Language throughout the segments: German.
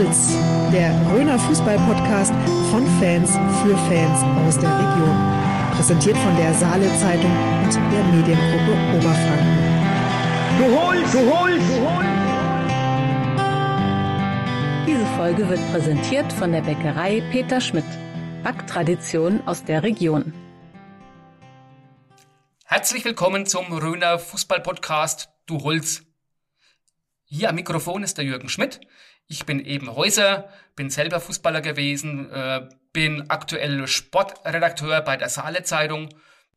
Holz, der Röner Fußball-Podcast von Fans für Fans aus der Region. Präsentiert von der Saale Zeitung und der Mediengruppe Oberfranken. Du holst, du holst, du holst! Diese Folge wird präsentiert von der Bäckerei Peter Schmidt. Backtradition aus der Region. Herzlich willkommen zum Röner Fußball-Podcast Du Holz. Hier am Mikrofon ist der Jürgen Schmidt. Ich bin eben Häuser, bin selber Fußballer gewesen, äh, bin aktuell Sportredakteur bei der Saale Zeitung.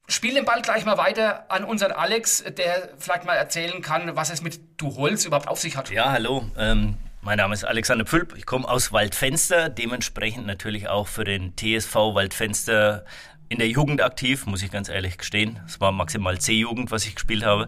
Spiele den Ball gleich mal weiter an unseren Alex, der vielleicht mal erzählen kann, was es mit Du Holz überhaupt auf sich hat. Ja, hallo. Ähm, mein Name ist Alexander Pfülp. Ich komme aus Waldfenster, dementsprechend natürlich auch für den TSV Waldfenster in der Jugend aktiv, muss ich ganz ehrlich gestehen. Es war maximal C-Jugend, was ich gespielt habe.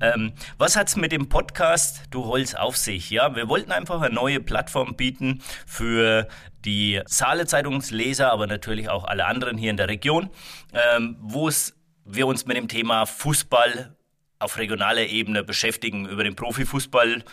Ähm, was hat's mit dem Podcast Du Holz auf sich? Ja, wir wollten einfach eine neue Plattform bieten für die Saale Zeitungsleser, aber natürlich auch alle anderen hier in der Region, ähm, wo es wir uns mit dem Thema Fußball auf regionaler Ebene beschäftigen, über den Profifußball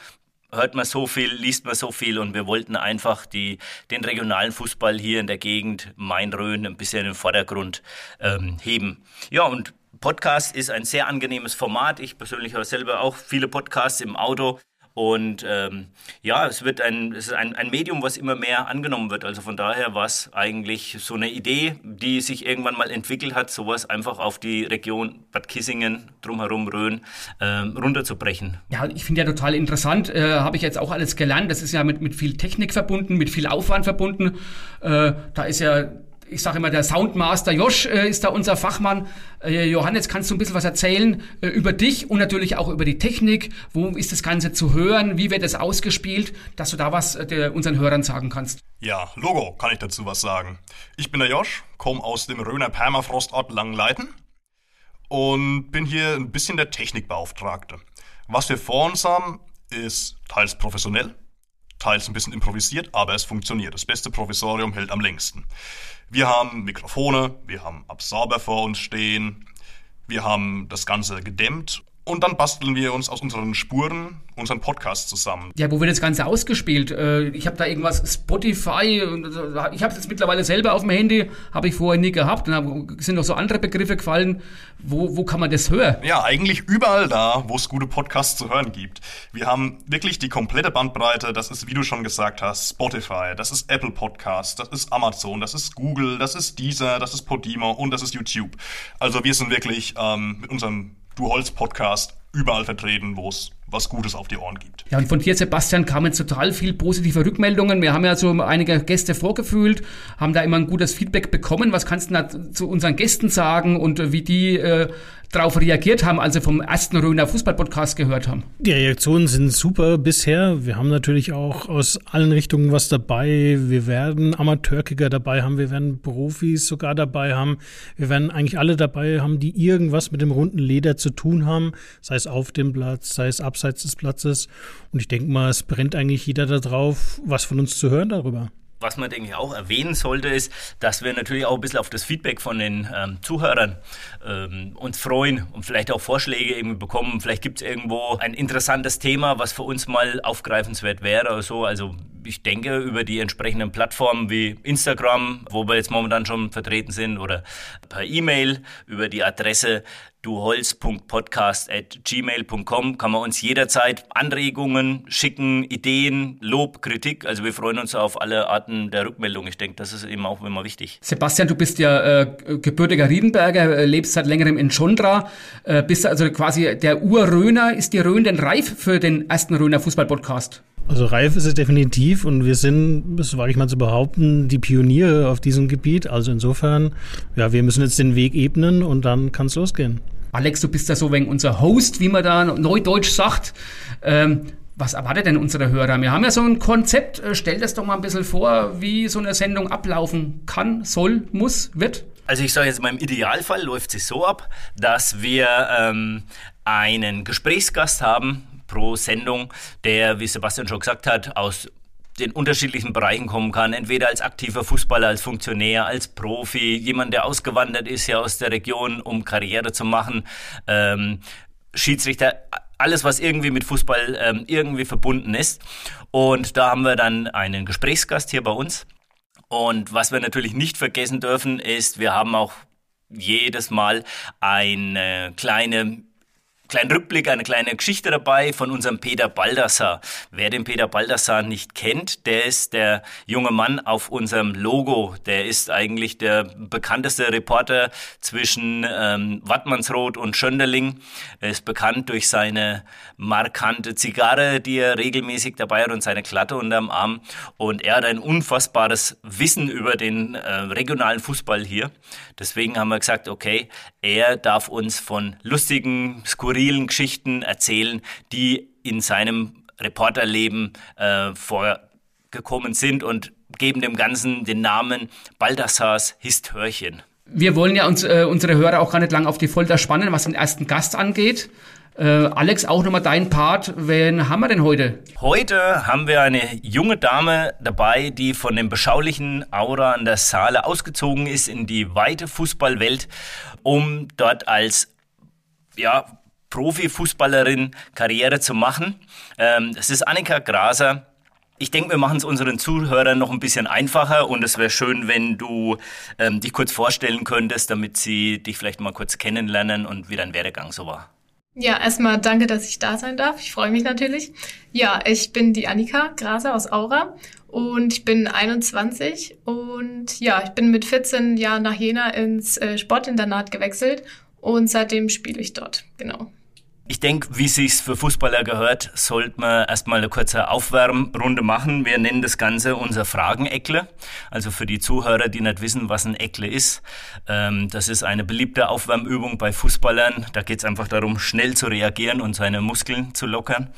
hört man so viel, liest man so viel und wir wollten einfach die, den regionalen Fußball hier in der Gegend Main-Rhön ein bisschen in den Vordergrund ähm, heben. Ja, und Podcast ist ein sehr angenehmes Format. Ich persönlich höre selber auch viele Podcasts im Auto. Und ähm, ja, es wird ein, es ist ein, ein Medium, was immer mehr angenommen wird. Also von daher war es eigentlich so eine Idee, die sich irgendwann mal entwickelt hat, sowas einfach auf die Region Bad Kissingen, drumherum Rhön, ähm, runterzubrechen. Ja, ich finde ja total interessant, äh, habe ich jetzt auch alles gelernt. Das ist ja mit, mit viel Technik verbunden, mit viel Aufwand verbunden. Äh, da ist ja ich sage immer, der Soundmaster Josh äh, ist da unser Fachmann. Äh, Johannes, kannst du ein bisschen was erzählen äh, über dich und natürlich auch über die Technik? Wo ist das Ganze zu hören? Wie wird es ausgespielt? Dass du da was äh, unseren Hörern sagen kannst. Ja, Logo kann ich dazu was sagen. Ich bin der Josh, komme aus dem Röner Permafrostort Langenleiten und bin hier ein bisschen der Technikbeauftragte. Was wir vor uns haben, ist teils professionell, teils ein bisschen improvisiert, aber es funktioniert. Das beste Provisorium hält am längsten. Wir haben Mikrofone, wir haben Absorber vor uns stehen, wir haben das Ganze gedämmt und dann basteln wir uns aus unseren Spuren unseren Podcast zusammen. Ja, wo wird das Ganze ausgespielt? Äh, ich habe da irgendwas Spotify, äh, ich habe es mittlerweile selber auf dem Handy, habe ich vorher nie gehabt. Und da sind noch so andere Begriffe gefallen. Wo, wo kann man das hören? Ja, eigentlich überall da, wo es gute Podcasts zu hören gibt. Wir haben wirklich die komplette Bandbreite. Das ist, wie du schon gesagt hast, Spotify, das ist Apple Podcast, das ist Amazon, das ist Google, das ist Deezer, das ist Podimo und das ist YouTube. Also wir sind wirklich ähm, mit unserem Du Holz Podcast überall vertreten, wo es was Gutes auf die Ohren gibt. Ja, und von dir, Sebastian, kamen total viel positive Rückmeldungen. Wir haben ja so einige Gäste vorgefühlt, haben da immer ein gutes Feedback bekommen. Was kannst du da zu unseren Gästen sagen und wie die äh, darauf reagiert haben, als sie vom ersten Röner Fußball-Podcast gehört haben? Die Reaktionen sind super bisher. Wir haben natürlich auch aus allen Richtungen was dabei. Wir werden Amateurkicker dabei haben, wir werden Profis sogar dabei haben. Wir werden eigentlich alle dabei haben, die irgendwas mit dem runden Leder zu tun haben, sei es auf dem Platz, sei es abseits des Platzes. Und ich denke mal, es brennt eigentlich jeder darauf, was von uns zu hören darüber. Was man, denke ich, auch erwähnen sollte, ist, dass wir natürlich auch ein bisschen auf das Feedback von den ähm, Zuhörern ähm, uns freuen und vielleicht auch Vorschläge irgendwie bekommen. Vielleicht gibt es irgendwo ein interessantes Thema, was für uns mal aufgreifenswert wäre oder so. Also ich denke, über die entsprechenden Plattformen wie Instagram, wo wir jetzt momentan schon vertreten sind, oder per E-Mail über die Adresse duholz.podcast.gmail.com kann man uns jederzeit Anregungen schicken, Ideen, Lob, Kritik. Also wir freuen uns auf alle Arten der Rückmeldung. Ich denke, das ist eben auch immer wichtig. Sebastian, du bist ja äh, gebürtiger Riedenberger, äh, lebst seit längerem in Schondra, äh, bist also quasi der Urröner. Ist die Rhön denn reif für den ersten Röner Fußball-Podcast? Also reif ist es definitiv und wir sind, das wage ich mal zu behaupten, die Pioniere auf diesem Gebiet. Also insofern, ja, wir müssen jetzt den Weg ebnen und dann kann es losgehen. Alex, du bist ja so wegen unser Host, wie man da neudeutsch sagt. Ähm, was erwartet denn unsere Hörer? Wir haben ja so ein Konzept. Äh, stell das doch mal ein bisschen vor, wie so eine Sendung ablaufen kann, soll, muss, wird. Also ich sage jetzt mal, im Idealfall läuft es so ab, dass wir ähm, einen Gesprächsgast haben pro Sendung, der, wie Sebastian schon gesagt hat, aus den unterschiedlichen Bereichen kommen kann, entweder als aktiver Fußballer, als Funktionär, als Profi, jemand, der ausgewandert ist ja aus der Region, um Karriere zu machen, ähm, Schiedsrichter, alles, was irgendwie mit Fußball ähm, irgendwie verbunden ist. Und da haben wir dann einen Gesprächsgast hier bei uns. Und was wir natürlich nicht vergessen dürfen, ist, wir haben auch jedes Mal eine kleine kleinen Rückblick, eine kleine Geschichte dabei von unserem Peter Baldassar. Wer den Peter Baldassar nicht kennt, der ist der junge Mann auf unserem Logo. Der ist eigentlich der bekannteste Reporter zwischen ähm, Wattmannsroth und Schönderling. Er ist bekannt durch seine markante Zigarre, die er regelmäßig dabei hat und seine Klatte unterm Arm. Und er hat ein unfassbares Wissen über den äh, regionalen Fußball hier. Deswegen haben wir gesagt, okay, er darf uns von lustigen, skurrilen Geschichten erzählen, die in seinem Reporterleben äh, vorgekommen sind und geben dem Ganzen den Namen Baldassars Histörchen. Wir wollen ja uns, äh, unsere Hörer auch gar nicht lang auf die Folter spannen, was den ersten Gast angeht. Äh, Alex, auch nochmal dein Part. Wen haben wir denn heute? Heute haben wir eine junge Dame dabei, die von dem beschaulichen Aura an der Saale ausgezogen ist in die weite Fußballwelt, um dort als ja, Profifußballerin Karriere zu machen. Ähm, das ist Annika Graser. Ich denke, wir machen es unseren Zuhörern noch ein bisschen einfacher und es wäre schön, wenn du ähm, dich kurz vorstellen könntest, damit sie dich vielleicht mal kurz kennenlernen und wie dein Werdegang so war. Ja, erstmal danke, dass ich da sein darf. Ich freue mich natürlich. Ja, ich bin die Annika Graser aus Aura und ich bin 21 und ja, ich bin mit 14 Jahren nach Jena ins äh, Sportinternat gewechselt und seitdem spiele ich dort. Genau. Ich denke, wie sich's für Fußballer gehört, sollte man erstmal eine kurze Aufwärmrunde machen. Wir nennen das Ganze unser Frageneckle. Also für die Zuhörer, die nicht wissen, was ein Eckle ist. Ähm, das ist eine beliebte Aufwärmübung bei Fußballern. Da geht's einfach darum, schnell zu reagieren und seine Muskeln zu lockern.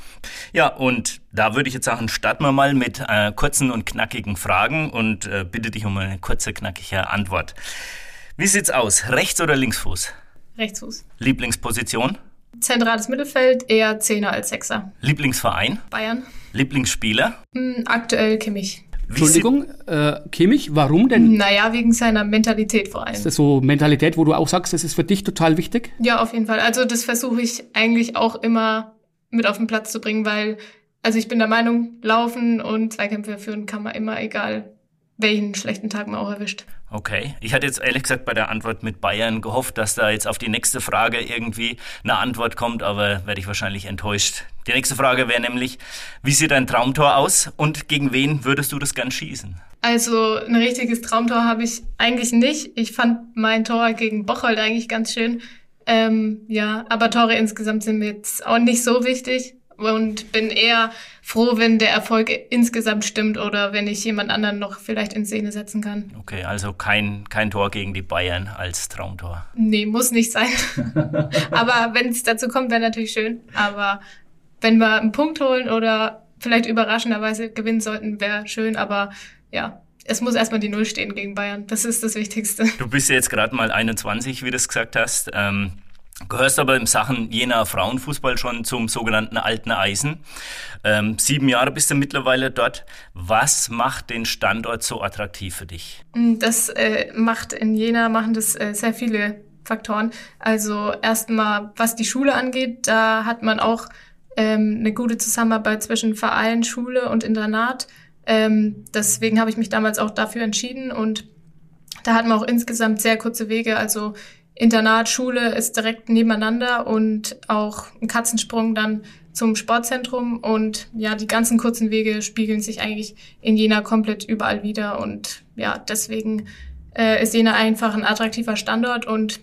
Ja, und da würde ich jetzt sagen, starten wir mal mit äh, kurzen und knackigen Fragen und äh, bitte dich um eine kurze, knackige Antwort. Wie sieht's aus? Rechts oder Linksfuß? Rechtsfuß. Lieblingsposition? Zentrales Mittelfeld, eher Zehner als Sechser. Lieblingsverein? Bayern. Lieblingsspieler? Hm, aktuell Kimmich. Wie Entschuldigung, äh, Kimmich, warum denn? Naja, wegen seiner Mentalität vor allem. Ist das so Mentalität, wo du auch sagst, das ist für dich total wichtig? Ja, auf jeden Fall. Also das versuche ich eigentlich auch immer mit auf den Platz zu bringen, weil, also ich bin der Meinung, laufen und Zweikämpfe führen kann man immer, egal welchen schlechten Tag man auch erwischt. Okay. Ich hatte jetzt ehrlich gesagt bei der Antwort mit Bayern gehofft, dass da jetzt auf die nächste Frage irgendwie eine Antwort kommt, aber werde ich wahrscheinlich enttäuscht. Die nächste Frage wäre nämlich, wie sieht dein Traumtor aus und gegen wen würdest du das gern schießen? Also ein richtiges Traumtor habe ich eigentlich nicht. Ich fand mein Tor gegen Bocholt eigentlich ganz schön. Ähm, ja, aber Tore insgesamt sind mir jetzt auch nicht so wichtig und bin eher froh, wenn der Erfolg insgesamt stimmt oder wenn ich jemand anderen noch vielleicht in Szene setzen kann. Okay, also kein, kein Tor gegen die Bayern als Traumtor. Nee, muss nicht sein. Aber wenn es dazu kommt, wäre natürlich schön. Aber wenn wir einen Punkt holen oder vielleicht überraschenderweise gewinnen sollten, wäre schön. Aber ja, es muss erstmal die Null stehen gegen Bayern. Das ist das Wichtigste. Du bist ja jetzt gerade mal 21, wie du es gesagt hast. Ähm, gehörst aber im Sachen jener Frauenfußball schon zum sogenannten alten Eisen. Ähm, sieben Jahre bist du mittlerweile dort. Was macht den Standort so attraktiv für dich? Das äh, macht in Jena machen das äh, sehr viele Faktoren. Also erstmal, was die Schule angeht, da hat man auch ähm, eine gute Zusammenarbeit zwischen Verein, Schule und Internat. Ähm, deswegen habe ich mich damals auch dafür entschieden und da hat man auch insgesamt sehr kurze Wege. Also Internat, Schule ist direkt nebeneinander und auch ein Katzensprung dann zum Sportzentrum. Und ja, die ganzen kurzen Wege spiegeln sich eigentlich in Jena komplett überall wieder. Und ja, deswegen äh, ist Jena einfach ein attraktiver Standort und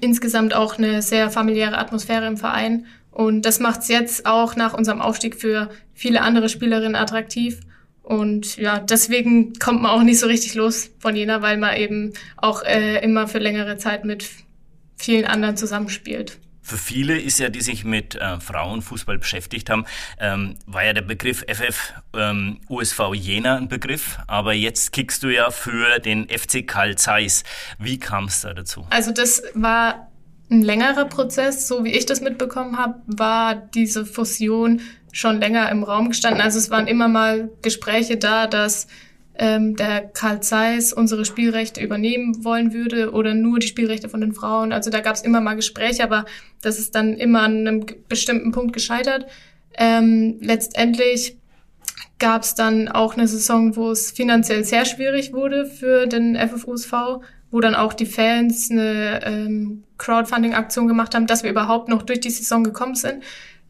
insgesamt auch eine sehr familiäre Atmosphäre im Verein. Und das macht es jetzt auch nach unserem Aufstieg für viele andere Spielerinnen attraktiv und ja, deswegen kommt man auch nicht so richtig los von Jena, weil man eben auch äh, immer für längere Zeit mit vielen anderen zusammenspielt. Für viele ist ja, die sich mit äh, Frauenfußball beschäftigt haben, ähm, war ja der Begriff FF ähm, USV Jena ein Begriff, aber jetzt kickst du ja für den FC Karl Zeiss. Wie kam es da dazu? Also das war ein längerer Prozess, so wie ich das mitbekommen habe, war diese Fusion schon länger im Raum gestanden. Also es waren immer mal Gespräche da, dass ähm, der Karl Zeiss unsere Spielrechte übernehmen wollen würde oder nur die Spielrechte von den Frauen. Also da gab es immer mal Gespräche, aber das ist dann immer an einem bestimmten Punkt gescheitert. Ähm, letztendlich gab es dann auch eine Saison, wo es finanziell sehr schwierig wurde für den FFUSV, wo dann auch die Fans eine ähm, Crowdfunding-Aktion gemacht haben, dass wir überhaupt noch durch die Saison gekommen sind.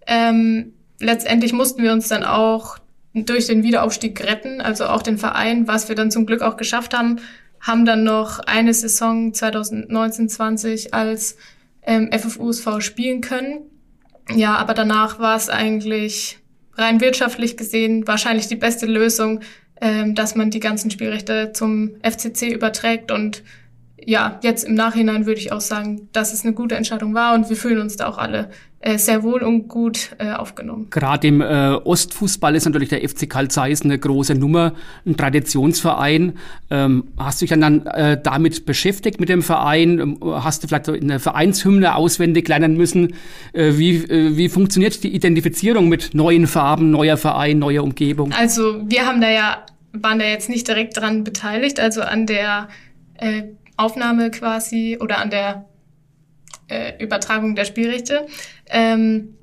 Ähm, letztendlich mussten wir uns dann auch durch den Wiederaufstieg retten, also auch den Verein, was wir dann zum Glück auch geschafft haben, haben dann noch eine Saison 2019-20 als ähm, FFUSV spielen können. Ja, aber danach war es eigentlich rein wirtschaftlich gesehen wahrscheinlich die beste Lösung, ähm, dass man die ganzen Spielrechte zum FCC überträgt und ja, jetzt im Nachhinein würde ich auch sagen, dass es eine gute Entscheidung war und wir fühlen uns da auch alle äh, sehr wohl und gut äh, aufgenommen. Gerade im äh, Ostfußball ist natürlich der FC Karl Zeiss eine große Nummer, ein Traditionsverein. Ähm, hast du dich dann äh, damit beschäftigt mit dem Verein? Ähm, hast du vielleicht eine Vereinshymne auswendig lernen müssen? Äh, wie, äh, wie funktioniert die Identifizierung mit neuen Farben, neuer Verein, neuer Umgebung? Also wir haben da ja waren da jetzt nicht direkt dran beteiligt, also an der äh, Aufnahme quasi oder an der äh, Übertragung der Spielrechte. Ähm,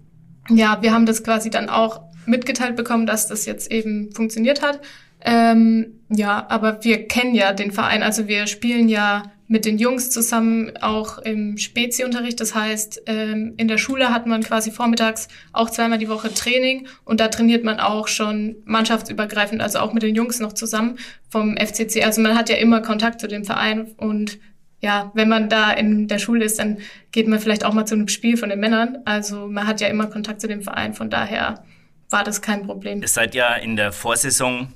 ja, wir haben das quasi dann auch mitgeteilt bekommen, dass das jetzt eben funktioniert hat. Ähm, ja, aber wir kennen ja den Verein, also wir spielen ja mit den Jungs zusammen auch im Spezi-Unterricht. Das heißt, ähm, in der Schule hat man quasi vormittags auch zweimal die Woche Training und da trainiert man auch schon mannschaftsübergreifend, also auch mit den Jungs noch zusammen vom FCC. Also man hat ja immer Kontakt zu dem Verein und ja, wenn man da in der Schule ist, dann geht man vielleicht auch mal zu einem Spiel von den Männern. Also man hat ja immer Kontakt zu dem Verein, von daher war das kein Problem. Ihr seid ja in der Vorsaison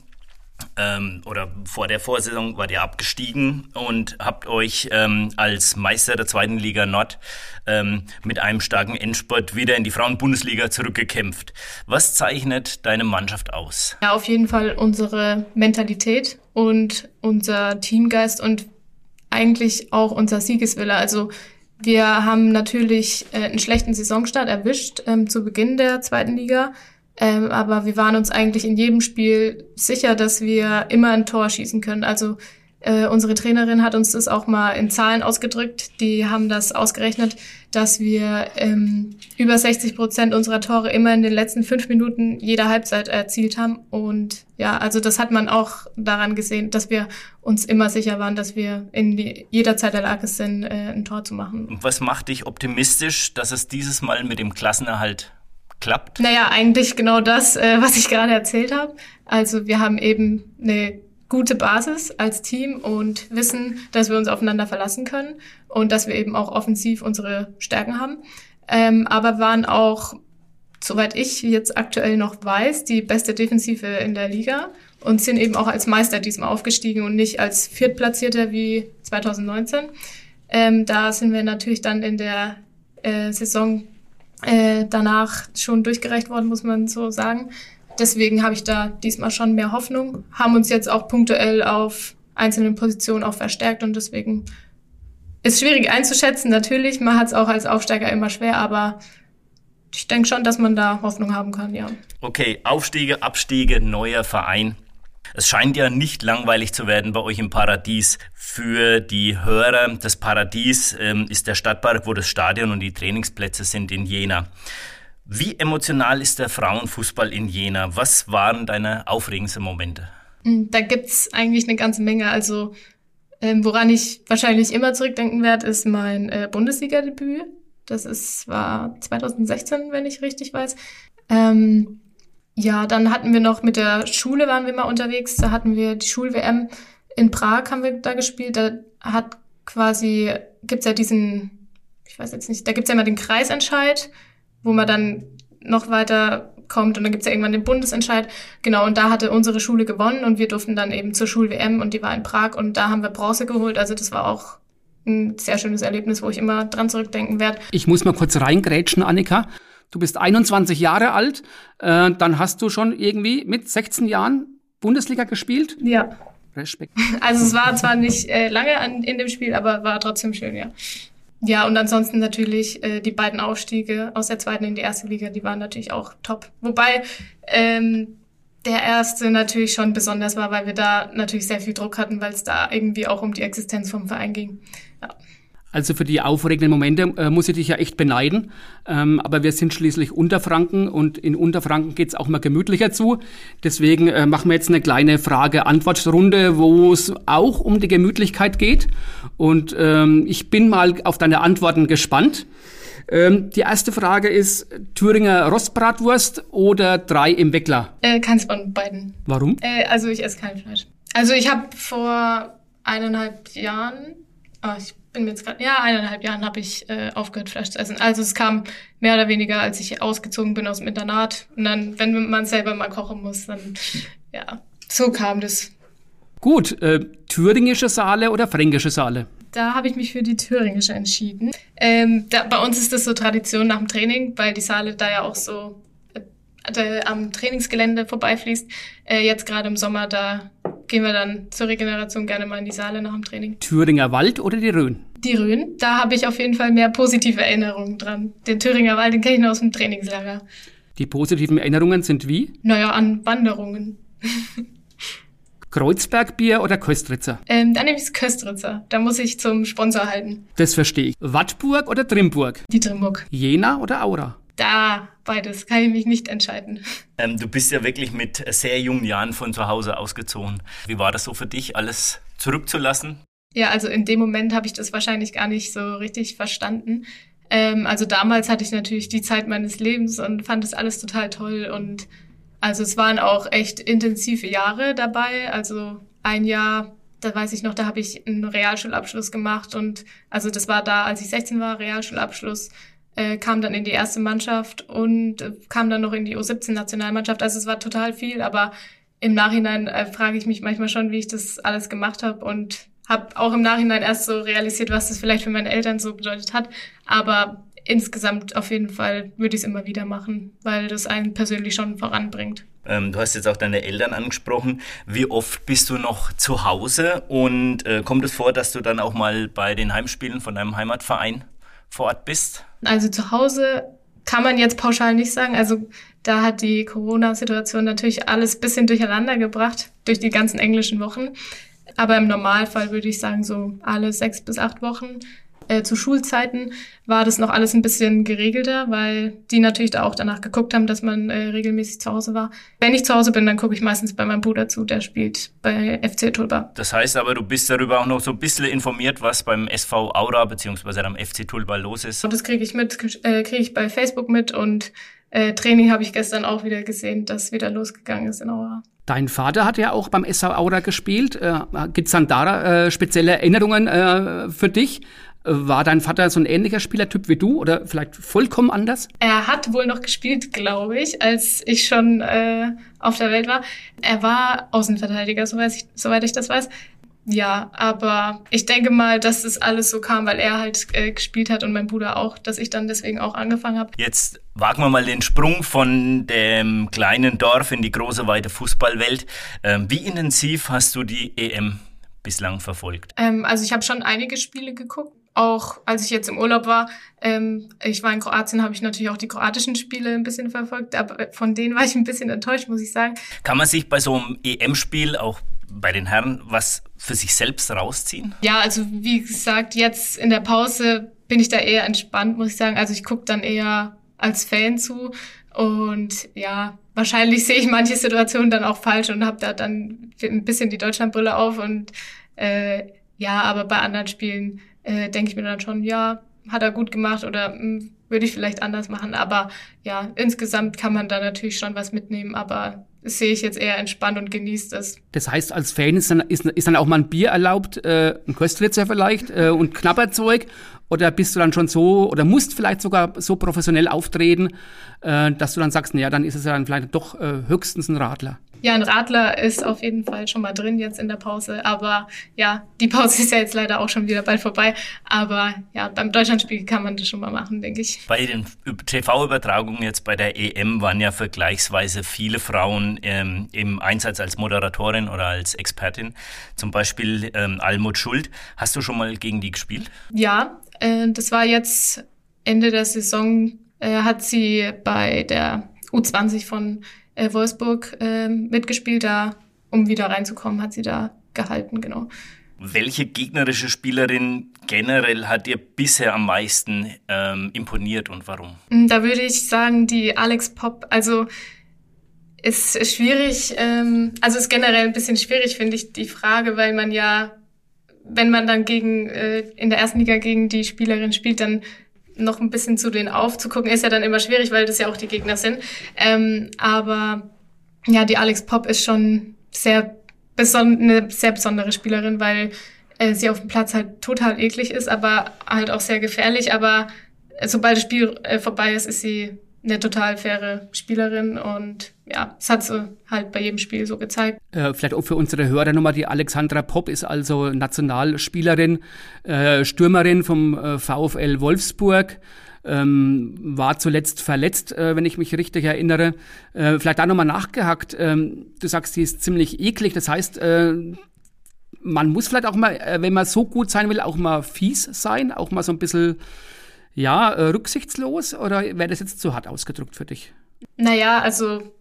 ähm, oder vor der Vorsaison wart ihr abgestiegen und habt euch ähm, als Meister der zweiten Liga Nord ähm, mit einem starken Endspurt wieder in die Frauenbundesliga zurückgekämpft. Was zeichnet deine Mannschaft aus? Ja, auf jeden Fall unsere Mentalität und unser Teamgeist und eigentlich auch unser Siegeswille. Also wir haben natürlich äh, einen schlechten Saisonstart erwischt ähm, zu Beginn der zweiten Liga. Ähm, aber wir waren uns eigentlich in jedem Spiel sicher, dass wir immer ein Tor schießen können. Also äh, unsere Trainerin hat uns das auch mal in Zahlen ausgedrückt. Die haben das ausgerechnet, dass wir ähm, über 60 Prozent unserer Tore immer in den letzten fünf Minuten jeder Halbzeit erzielt haben. Und ja, also das hat man auch daran gesehen, dass wir uns immer sicher waren, dass wir in die, jeder Zeit der Lage sind, äh, ein Tor zu machen. Was macht dich optimistisch, dass es dieses Mal mit dem Klassenerhalt klappt? Naja, eigentlich genau das, äh, was ich gerade erzählt habe. Also wir haben eben eine gute Basis als Team und wissen, dass wir uns aufeinander verlassen können und dass wir eben auch offensiv unsere Stärken haben. Ähm, aber waren auch, soweit ich jetzt aktuell noch weiß, die beste Defensive in der Liga und sind eben auch als Meister diesmal aufgestiegen und nicht als Viertplatzierter wie 2019. Ähm, da sind wir natürlich dann in der äh, Saison äh, danach schon durchgereicht worden, muss man so sagen. Deswegen habe ich da diesmal schon mehr Hoffnung, haben uns jetzt auch punktuell auf einzelnen Positionen auch verstärkt und deswegen ist schwierig einzuschätzen, natürlich. Man hat es auch als Aufsteiger immer schwer, aber ich denke schon, dass man da Hoffnung haben kann, ja. Okay, Aufstiege, Abstiege, neuer Verein. Es scheint ja nicht langweilig zu werden bei euch im Paradies. Für die Hörer, das Paradies ähm, ist der Stadtpark, wo das Stadion und die Trainingsplätze sind in Jena. Wie emotional ist der Frauenfußball in Jena? Was waren deine aufregendsten Momente? Hm, da gibt's eigentlich eine ganze Menge. Also ähm, woran ich wahrscheinlich immer zurückdenken werde, ist mein äh, Bundesliga-Debüt. Das ist, war 2016, wenn ich richtig weiß. Ähm, ja, dann hatten wir noch mit der Schule waren wir mal unterwegs. Da hatten wir die Schul-WM in Prag haben wir da gespielt. Da hat quasi, gibt's ja diesen, ich weiß jetzt nicht, da gibt's ja immer den Kreisentscheid, wo man dann noch weiter kommt und dann gibt's ja irgendwann den Bundesentscheid. Genau, und da hatte unsere Schule gewonnen und wir durften dann eben zur Schul-WM und die war in Prag und da haben wir Bronze geholt. Also das war auch ein sehr schönes Erlebnis, wo ich immer dran zurückdenken werde. Ich muss mal kurz reingrätschen, Annika du bist 21 Jahre alt, äh, dann hast du schon irgendwie mit 16 Jahren Bundesliga gespielt? Ja. Respekt. Also es war zwar nicht äh, lange an, in dem Spiel, aber war trotzdem schön, ja. Ja, und ansonsten natürlich äh, die beiden Aufstiege aus der zweiten in die erste Liga, die waren natürlich auch top. Wobei ähm, der erste natürlich schon besonders war, weil wir da natürlich sehr viel Druck hatten, weil es da irgendwie auch um die Existenz vom Verein ging. Also für die aufregenden Momente äh, muss ich dich ja echt beneiden. Ähm, aber wir sind schließlich Unterfranken und in Unterfranken geht's auch mal gemütlicher zu. Deswegen äh, machen wir jetzt eine kleine Frage-Antwort-Runde, wo es auch um die Gemütlichkeit geht. Und ähm, ich bin mal auf deine Antworten gespannt. Ähm, die erste Frage ist Thüringer Rostbratwurst oder drei im Weckler? Äh, keins von beiden. Warum? Äh, also ich esse kein Fleisch. Also ich habe vor eineinhalb Jahren, oh, ich bin jetzt gerade, ja, eineinhalb Jahren habe ich äh, aufgehört, Fleisch zu essen. Also es kam mehr oder weniger, als ich ausgezogen bin aus dem Internat. Und dann, wenn man selber mal kochen muss, dann, ja, so kam das. Gut, äh, thüringische Saale oder fränkische Saale? Da habe ich mich für die thüringische entschieden. Ähm, da, bei uns ist das so Tradition nach dem Training, weil die Saale da ja auch so äh, am Trainingsgelände vorbeifließt. Äh, jetzt gerade im Sommer, da gehen wir dann zur Regeneration gerne mal in die Saale nach dem Training. Thüringer Wald oder die Rhön? Die Rhön, da habe ich auf jeden Fall mehr positive Erinnerungen dran. Den Thüringer Wald, den kenne ich nur aus dem Trainingslager. Die positiven Erinnerungen sind wie? Naja, an Wanderungen. Kreuzbergbier oder Köstritzer? Ähm, dann nehme ich das Köstritzer. Da muss ich zum Sponsor halten. Das verstehe ich. Wattburg oder Trimburg? Die Trimburg. Jena oder Aura? Da, beides, kann ich mich nicht entscheiden. Ähm, du bist ja wirklich mit sehr jungen Jahren von zu Hause ausgezogen. Wie war das so für dich, alles zurückzulassen? Ja, also in dem Moment habe ich das wahrscheinlich gar nicht so richtig verstanden. Ähm, also damals hatte ich natürlich die Zeit meines Lebens und fand das alles total toll und also es waren auch echt intensive Jahre dabei. Also ein Jahr, da weiß ich noch, da habe ich einen Realschulabschluss gemacht und also das war da, als ich 16 war, Realschulabschluss, äh, kam dann in die erste Mannschaft und äh, kam dann noch in die U17-Nationalmannschaft. Also es war total viel, aber im Nachhinein äh, frage ich mich manchmal schon, wie ich das alles gemacht habe und habe auch im Nachhinein erst so realisiert, was das vielleicht für meine Eltern so bedeutet hat. Aber insgesamt auf jeden Fall würde ich es immer wieder machen, weil das einen persönlich schon voranbringt. Ähm, du hast jetzt auch deine Eltern angesprochen. Wie oft bist du noch zu Hause und äh, kommt es vor, dass du dann auch mal bei den Heimspielen von deinem Heimatverein vor Ort bist? Also zu Hause kann man jetzt pauschal nicht sagen. Also da hat die Corona-Situation natürlich alles bisschen durcheinander gebracht durch die ganzen englischen Wochen. Aber im Normalfall würde ich sagen, so alle sechs bis acht Wochen äh, zu Schulzeiten war das noch alles ein bisschen geregelter, weil die natürlich da auch danach geguckt haben, dass man äh, regelmäßig zu Hause war. Wenn ich zu Hause bin, dann gucke ich meistens bei meinem Bruder zu, der spielt bei FC Tulba. Das heißt aber, du bist darüber auch noch so ein bisschen informiert, was beim SV Aura bzw. am FC Tulba los ist. Und das kriege ich mit, äh, kriege ich bei Facebook mit und äh, Training habe ich gestern auch wieder gesehen, dass wieder losgegangen ist in Aura. Dein Vater hat ja auch beim SV Aura gespielt. Äh, Gibt es dann da äh, spezielle Erinnerungen äh, für dich? War dein Vater so ein ähnlicher Spielertyp wie du oder vielleicht vollkommen anders? Er hat wohl noch gespielt, glaube ich, als ich schon äh, auf der Welt war. Er war Außenverteidiger, soweit ich, soweit ich das weiß. Ja, aber ich denke mal, dass das alles so kam, weil er halt äh, gespielt hat und mein Bruder auch, dass ich dann deswegen auch angefangen habe. Jetzt wagen wir mal den Sprung von dem kleinen Dorf in die große, weite Fußballwelt. Ähm, wie intensiv hast du die EM bislang verfolgt? Ähm, also ich habe schon einige Spiele geguckt auch als ich jetzt im Urlaub war, ähm, ich war in Kroatien, habe ich natürlich auch die kroatischen Spiele ein bisschen verfolgt, aber von denen war ich ein bisschen enttäuscht, muss ich sagen. Kann man sich bei so einem EM-Spiel auch bei den Herren was für sich selbst rausziehen? Ja, also wie gesagt, jetzt in der Pause bin ich da eher entspannt, muss ich sagen. Also ich gucke dann eher als Fan zu und ja, wahrscheinlich sehe ich manche Situationen dann auch falsch und habe da dann ein bisschen die Deutschlandbrille auf und äh, ja, aber bei anderen Spielen äh, denke ich mir dann schon, ja, hat er gut gemacht oder hm, würde ich vielleicht anders machen. Aber ja, insgesamt kann man da natürlich schon was mitnehmen, aber das sehe ich jetzt eher entspannt und genießt es. Das heißt, als Fan ist dann, ist, ist dann auch mal ein Bier erlaubt, äh, ein Köstritzer vielleicht äh, und Knapperzeug? Oder bist du dann schon so oder musst vielleicht sogar so professionell auftreten, äh, dass du dann sagst, naja, dann ist es ja dann vielleicht doch äh, höchstens ein Radler? Ja, ein Radler ist auf jeden Fall schon mal drin jetzt in der Pause. Aber ja, die Pause ist ja jetzt leider auch schon wieder bald vorbei. Aber ja, beim Deutschlandspiel kann man das schon mal machen, denke ich. Bei den TV-Übertragungen jetzt bei der EM waren ja vergleichsweise viele Frauen ähm, im Einsatz als Moderatorin oder als Expertin. Zum Beispiel ähm, Almut Schuld. Hast du schon mal gegen die gespielt? Ja, äh, das war jetzt Ende der Saison, äh, hat sie bei der U20 von äh, Wolfsburg äh, mitgespielt. Da, um wieder reinzukommen, hat sie da gehalten, genau. Welche gegnerische Spielerin generell hat dir bisher am meisten ähm, imponiert und warum? Mm, da würde ich sagen, die Alex Pop. Also ist schwierig, ähm, also ist generell ein bisschen schwierig, finde ich, die Frage, weil man ja, wenn man dann gegen äh, in der ersten Liga gegen die Spielerin spielt, dann noch ein bisschen zu denen aufzugucken, ist ja dann immer schwierig, weil das ja auch die Gegner sind. Ähm, aber ja, die Alex Pop ist schon sehr eine sehr besondere Spielerin, weil äh, sie auf dem Platz halt total eklig ist, aber halt auch sehr gefährlich. Aber sobald das Spiel äh, vorbei ist, ist sie eine total faire Spielerin und ja, das hat sie halt bei jedem Spiel so gezeigt. Äh, vielleicht auch für unsere Hörer nochmal, die Alexandra Popp ist also Nationalspielerin, äh, Stürmerin vom äh, VfL Wolfsburg ähm, war zuletzt verletzt, äh, wenn ich mich richtig erinnere. Äh, vielleicht da nochmal nachgehackt. Ähm, du sagst, die ist ziemlich eklig. Das heißt, äh, man muss vielleicht auch mal, äh, wenn man so gut sein will, auch mal fies sein, auch mal so ein bisschen, ja, äh, rücksichtslos? Oder wäre das jetzt zu hart ausgedrückt für dich? Naja, also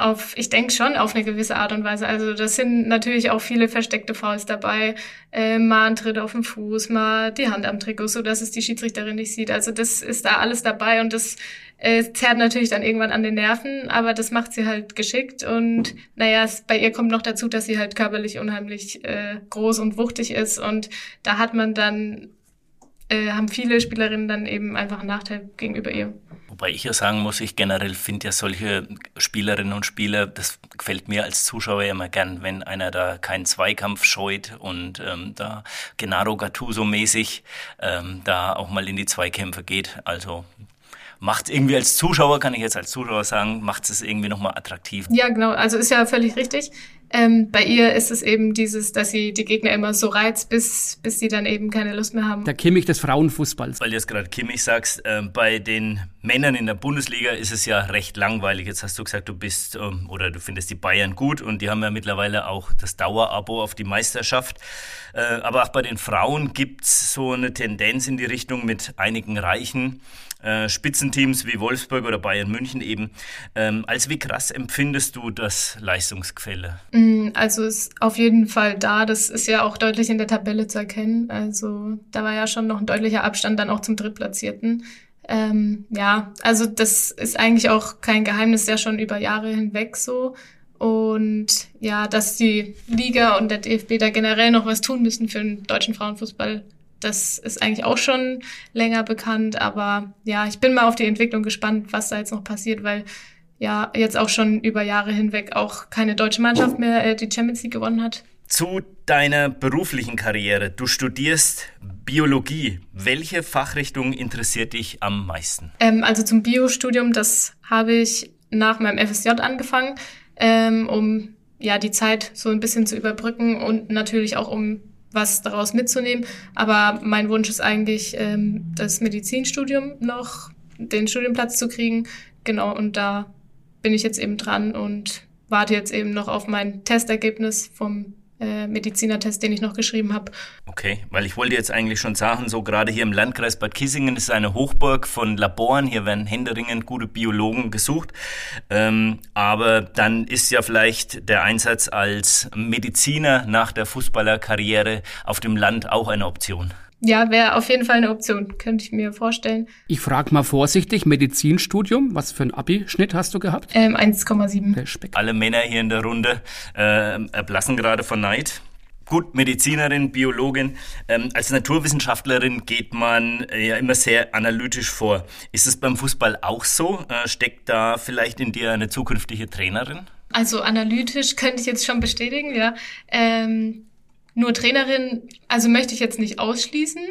auf, ich denke schon auf eine gewisse Art und Weise. Also das sind natürlich auch viele versteckte Fouls dabei. Äh, mal ein Tritt auf den Fuß, mal die Hand am Trikot, so dass es die Schiedsrichterin nicht sieht. Also das ist da alles dabei und das äh, zerrt natürlich dann irgendwann an den Nerven, aber das macht sie halt geschickt und naja, es, bei ihr kommt noch dazu, dass sie halt körperlich unheimlich äh, groß und wuchtig ist und da hat man dann, äh, haben viele Spielerinnen dann eben einfach einen Nachteil gegenüber ihr. Wobei ich ja sagen muss, ich generell finde ja solche Spielerinnen und Spieler, das gefällt mir als Zuschauer immer gern, wenn einer da keinen Zweikampf scheut und ähm, da Genaro Gattuso mäßig ähm, da auch mal in die Zweikämpfe geht. Also macht irgendwie als Zuschauer, kann ich jetzt als Zuschauer sagen, macht es irgendwie nochmal attraktiv. Ja, genau. Also ist ja völlig richtig. Ähm, bei ihr ist es eben dieses, dass sie die Gegner immer so reizt, bis, bis sie dann eben keine Lust mehr haben. Der Kimmich des Frauenfußballs. Weil du jetzt gerade Kimmich sagst, äh, bei den Männern in der Bundesliga ist es ja recht langweilig. Jetzt hast du gesagt, du bist ähm, oder du findest die Bayern gut und die haben ja mittlerweile auch das Dauerabo auf die Meisterschaft. Äh, aber auch bei den Frauen gibt's so eine Tendenz in die Richtung mit einigen reichen äh, Spitzenteams wie Wolfsburg oder Bayern München eben. Ähm, als wie krass empfindest du das Leistungsgefälle? Mm, also ist auf jeden Fall da. Das ist ja auch deutlich in der Tabelle zu erkennen. Also da war ja schon noch ein deutlicher Abstand dann auch zum Drittplatzierten. Ähm, ja, also das ist eigentlich auch kein Geheimnis, ja schon über Jahre hinweg so. Und ja, dass die Liga und der DFB da generell noch was tun müssen für den deutschen Frauenfußball, das ist eigentlich auch schon länger bekannt, aber ja, ich bin mal auf die Entwicklung gespannt, was da jetzt noch passiert, weil ja jetzt auch schon über Jahre hinweg auch keine deutsche Mannschaft mehr äh, die Champions League gewonnen hat. Zu deiner beruflichen Karriere. Du studierst Biologie. Welche Fachrichtung interessiert dich am meisten? Ähm, also zum Biostudium, das habe ich nach meinem FSJ angefangen, ähm, um ja die Zeit so ein bisschen zu überbrücken und natürlich auch um was daraus mitzunehmen. Aber mein Wunsch ist eigentlich, ähm, das Medizinstudium noch, den Studienplatz zu kriegen. Genau, und da bin ich jetzt eben dran und warte jetzt eben noch auf mein Testergebnis vom äh, Medizinertest, den ich noch geschrieben habe. Okay, weil ich wollte jetzt eigentlich schon sagen, so gerade hier im Landkreis Bad Kissingen ist eine Hochburg von Laboren. Hier werden händeringend gute Biologen gesucht. Ähm, aber dann ist ja vielleicht der Einsatz als Mediziner nach der Fußballerkarriere auf dem Land auch eine Option. Ja, wäre auf jeden Fall eine Option, könnte ich mir vorstellen. Ich frage mal vorsichtig, Medizinstudium, was für ein Abi-Schnitt hast du gehabt? Ähm, 1,7. Alle Männer hier in der Runde äh, erblassen gerade von Neid. Gut, Medizinerin, Biologin. Ähm, als Naturwissenschaftlerin geht man äh, ja immer sehr analytisch vor. Ist es beim Fußball auch so? Äh, steckt da vielleicht in dir eine zukünftige Trainerin? Also analytisch könnte ich jetzt schon bestätigen, ja. Ähm, nur Trainerin, also möchte ich jetzt nicht ausschließen.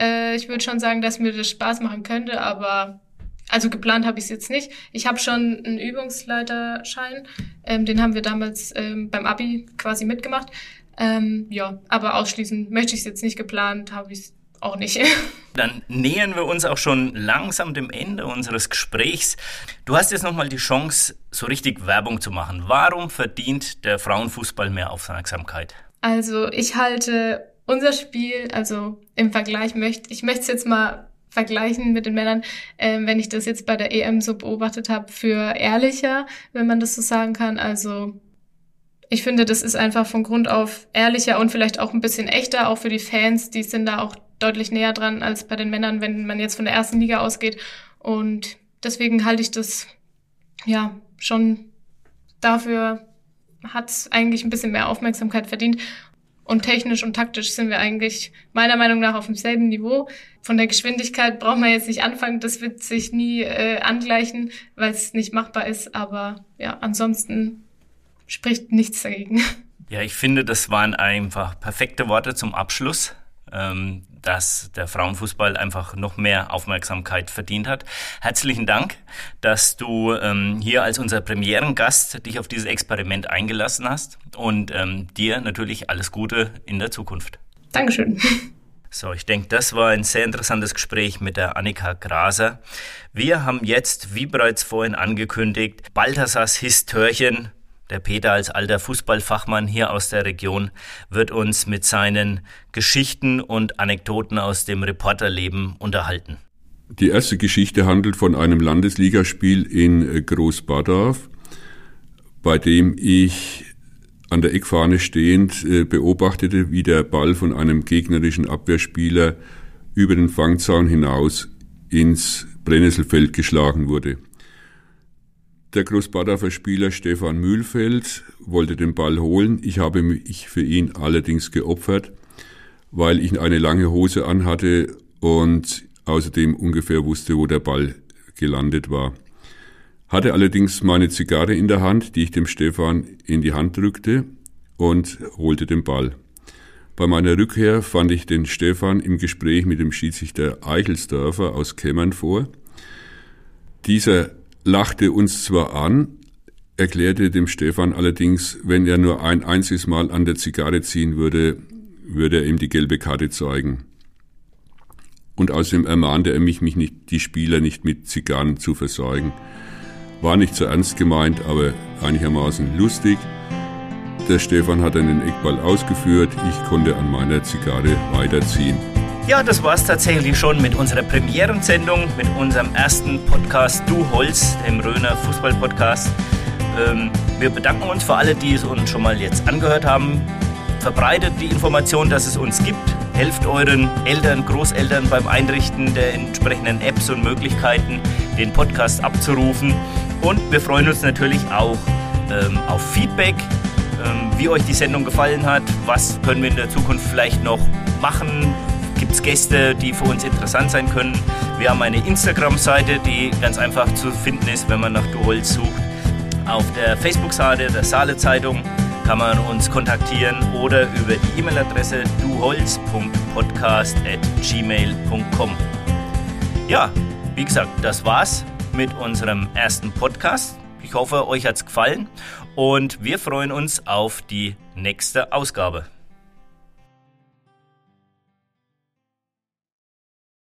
Äh, ich würde schon sagen, dass mir das Spaß machen könnte, aber also geplant habe ich es jetzt nicht. Ich habe schon einen Übungsleiterschein, ähm, den haben wir damals ähm, beim Abi quasi mitgemacht. Ähm, ja, aber ausschließen möchte ich es jetzt nicht geplant, habe ich es auch nicht. Dann nähern wir uns auch schon langsam dem Ende unseres Gesprächs. Du hast jetzt nochmal die Chance, so richtig Werbung zu machen. Warum verdient der Frauenfußball mehr Aufmerksamkeit? Also ich halte unser Spiel, also im Vergleich möchte, ich möchte es jetzt mal vergleichen mit den Männern, ähm, wenn ich das jetzt bei der EM so beobachtet habe, für ehrlicher, wenn man das so sagen kann. Also ich finde, das ist einfach von Grund auf ehrlicher und vielleicht auch ein bisschen echter, auch für die Fans. Die sind da auch deutlich näher dran als bei den Männern, wenn man jetzt von der ersten Liga ausgeht. Und deswegen halte ich das ja schon dafür, hat eigentlich ein bisschen mehr Aufmerksamkeit verdient. Und technisch und taktisch sind wir eigentlich meiner Meinung nach auf demselben Niveau. Von der Geschwindigkeit braucht man jetzt nicht anfangen, das wird sich nie äh, angleichen, weil es nicht machbar ist. Aber ja, ansonsten spricht nichts dagegen. Ja, ich finde, das waren einfach perfekte Worte zum Abschluss. Ähm, dass der Frauenfußball einfach noch mehr Aufmerksamkeit verdient hat. Herzlichen Dank, dass du ähm, hier als unser Premierengast dich auf dieses Experiment eingelassen hast und ähm, dir natürlich alles Gute in der Zukunft. Dankeschön. So, ich denke, das war ein sehr interessantes Gespräch mit der Annika Graser. Wir haben jetzt, wie bereits vorhin angekündigt, Balthasars Histörchen der Peter als alter Fußballfachmann hier aus der Region wird uns mit seinen Geschichten und Anekdoten aus dem Reporterleben unterhalten. Die erste Geschichte handelt von einem Landesligaspiel in Großbadorf, bei dem ich an der Eckfahne stehend äh, beobachtete, wie der Ball von einem gegnerischen Abwehrspieler über den Fangzaun hinaus ins Brennnesselfeld geschlagen wurde. Der Großbadorfer Spieler Stefan Mühlfeld wollte den Ball holen. Ich habe mich für ihn allerdings geopfert, weil ich eine lange Hose anhatte und außerdem ungefähr wusste, wo der Ball gelandet war. Hatte allerdings meine Zigarre in der Hand, die ich dem Stefan in die Hand drückte und holte den Ball. Bei meiner Rückkehr fand ich den Stefan im Gespräch mit dem Schiedsrichter Eichelsdörfer aus Kämmern vor. Dieser lachte uns zwar an, erklärte dem Stefan allerdings, wenn er nur ein einziges Mal an der Zigarre ziehen würde, würde er ihm die gelbe Karte zeigen. Und außerdem ermahnte er mich, mich nicht, die Spieler nicht mit Zigarren zu versorgen. War nicht so ernst gemeint, aber einigermaßen lustig. Der Stefan hat einen Eckball ausgeführt, ich konnte an meiner Zigarre weiterziehen. Ja, das war es tatsächlich schon mit unserer Premierensendung, mit unserem ersten Podcast Du Holz, dem Röner Fußball-Podcast. Ähm, wir bedanken uns für alle, die es uns schon mal jetzt angehört haben. Verbreitet die Information, dass es uns gibt. Helft euren Eltern, Großeltern beim Einrichten der entsprechenden Apps und Möglichkeiten, den Podcast abzurufen. Und wir freuen uns natürlich auch ähm, auf Feedback, ähm, wie euch die Sendung gefallen hat. Was können wir in der Zukunft vielleicht noch machen? Es Gäste, die für uns interessant sein können. Wir haben eine Instagram-Seite, die ganz einfach zu finden ist, wenn man nach Duholz sucht. Auf der Facebook-Seite der Saale Zeitung kann man uns kontaktieren oder über die E-Mail-Adresse duholz.podcast.gmail.com. Ja, wie gesagt, das war's mit unserem ersten Podcast. Ich hoffe, euch hat's gefallen und wir freuen uns auf die nächste Ausgabe.